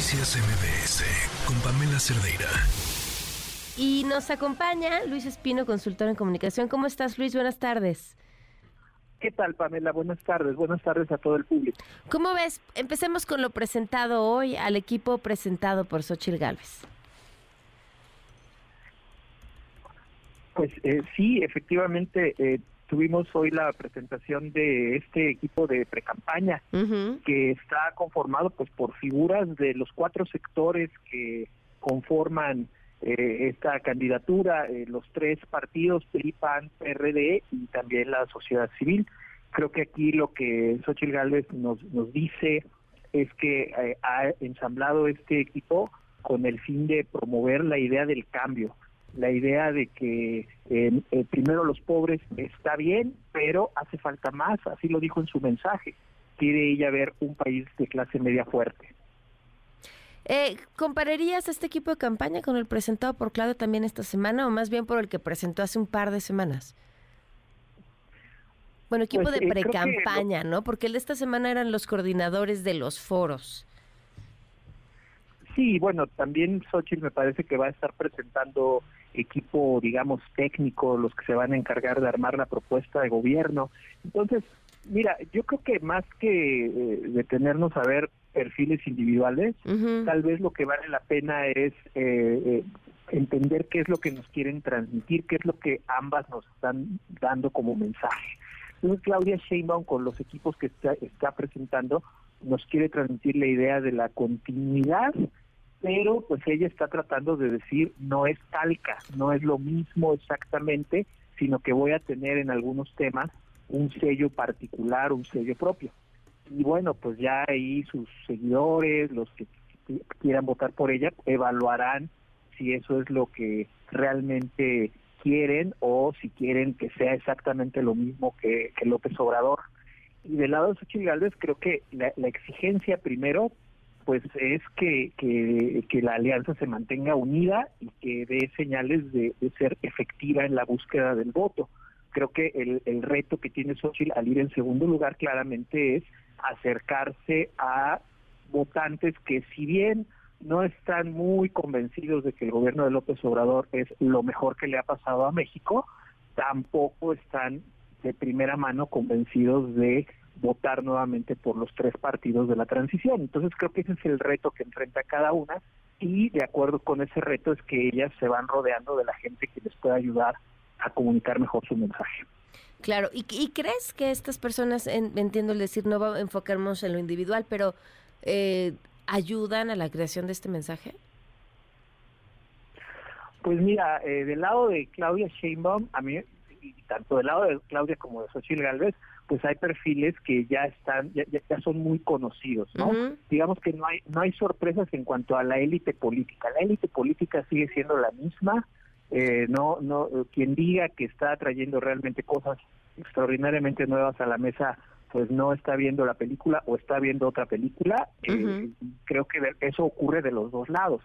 Noticias MBS con Pamela Cerdeira. Y nos acompaña Luis Espino, consultor en comunicación. ¿Cómo estás, Luis? Buenas tardes. ¿Qué tal, Pamela? Buenas tardes. Buenas tardes a todo el público. ¿Cómo ves? Empecemos con lo presentado hoy al equipo presentado por Xochil Gálvez. Pues eh, sí, efectivamente, eh, tuvimos hoy la presentación de este equipo de precampaña que está conformado pues por figuras de los cuatro sectores que conforman eh, esta candidatura, eh, los tres partidos, PRI, PAN, PRD y también la sociedad civil. Creo que aquí lo que Xochitl Gálvez nos, nos dice es que eh, ha ensamblado este equipo con el fin de promover la idea del cambio, la idea de que eh, eh, primero los pobres está bien, pero hace falta más, así lo dijo en su mensaje. Quiere ella ver un país de clase media fuerte. Eh, ¿Compararías este equipo de campaña con el presentado por Claudio también esta semana o más bien por el que presentó hace un par de semanas? Bueno, equipo Pues, de eh, que precampaña, ¿no? Porque el de esta semana eran los coordinadores de los foros. Sí, bueno, también Xochitl me parece que va a estar presentando equipo, digamos, técnico, los que se van a encargar de armar la propuesta de gobierno. Entonces, mira, yo creo que más que eh, detenernos a ver perfiles individuales, tal vez lo que vale la pena es eh, eh, entender qué es lo que nos quieren transmitir, qué es lo que ambas nos están dando como mensaje. Entonces Claudia Sheinbaum con los equipos que está, está presentando nos quiere transmitir la idea de la continuidad, pero pues ella está tratando de decir no es calca, no es lo mismo exactamente, sino que voy a tener en algunos temas un sello particular, un sello propio y bueno, pues ya ahí sus seguidores, los que qu- quieran votar por ella, evaluarán si eso es lo que realmente quieren o si quieren que sea exactamente lo mismo que, que López Obrador. Y del lado de Xochitl Gálvez creo que la, la exigencia primero pues es que, que, la alianza se mantenga unida y que dé señales de, de ser efectiva en la búsqueda del voto. Creo que el, el reto que tiene Xochitl al ir en segundo lugar claramente es acercarse a votantes que si bien no están muy convencidos de que el gobierno de López Obrador es lo mejor que le ha pasado a México, tampoco están de primera mano convencidos de votar nuevamente por los tres partidos de la transición. Entonces creo que ese es el reto que enfrenta cada una y de acuerdo con ese reto es que ellas se van rodeando de la gente que les pueda ayudar a comunicar mejor su mensaje. Claro, ¿Y, y crees que estas personas, en- entiendo el decir, no va a enfocarnos en lo individual, pero eh, ayudan a la creación de este mensaje? Pues mira, eh, del lado de Claudia Sheinbaum, a mí, y tanto del lado de Claudia como de Xochitl Galvez, pues hay perfiles que ya están, ya, ya- son muy conocidos, ¿no? Digamos que no hay, no hay sorpresas en cuanto a la élite política. La élite política sigue siendo la misma. Eh, no, no, quien diga que está trayendo realmente cosas extraordinariamente nuevas a la mesa, pues no está viendo la película o está viendo otra película. Eh, creo que eso ocurre de los dos lados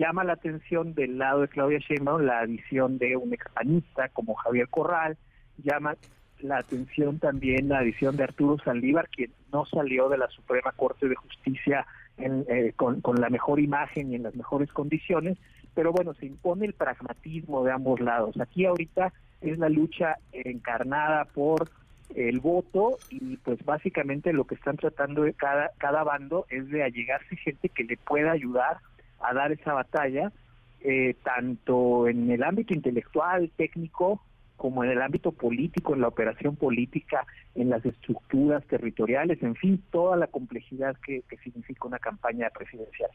llama la atención del lado de Claudia Sheinbaum la adición de un expanista como Javier Corral, llama la atención también la adición de Arturo Saldívar, quien no salió de la Suprema Corte de Justicia en, eh, con, la mejor imagen y en las mejores condiciones, pero bueno, se impone el pragmatismo de ambos lados. Aquí ahorita es la lucha encarnada por el voto y pues básicamente lo que están tratando cada, cada bando es de allegarse gente que le pueda ayudar a dar esa batalla, eh, tanto en el ámbito intelectual, técnico, como en el ámbito político, en la operación política, en las estructuras territoriales, en fin, toda la complejidad que, que significa una campaña presidencial.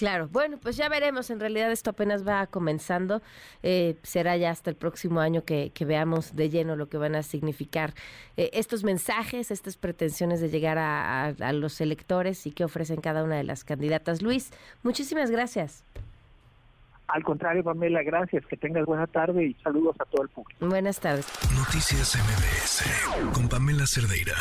Claro, bueno, pues ya veremos. En realidad esto apenas va comenzando. Eh, será ya hasta el próximo año que, que veamos de lleno lo que van a significar eh, estos mensajes, estas pretensiones de llegar a, a- a los electores y que ofrecen cada una de las candidatas. Luis, muchísimas gracias. Al contrario, Pamela, gracias, que tengas buena tarde y saludos a todo el público. Buenas tardes. Noticias MBS con Pamela Cerdeira.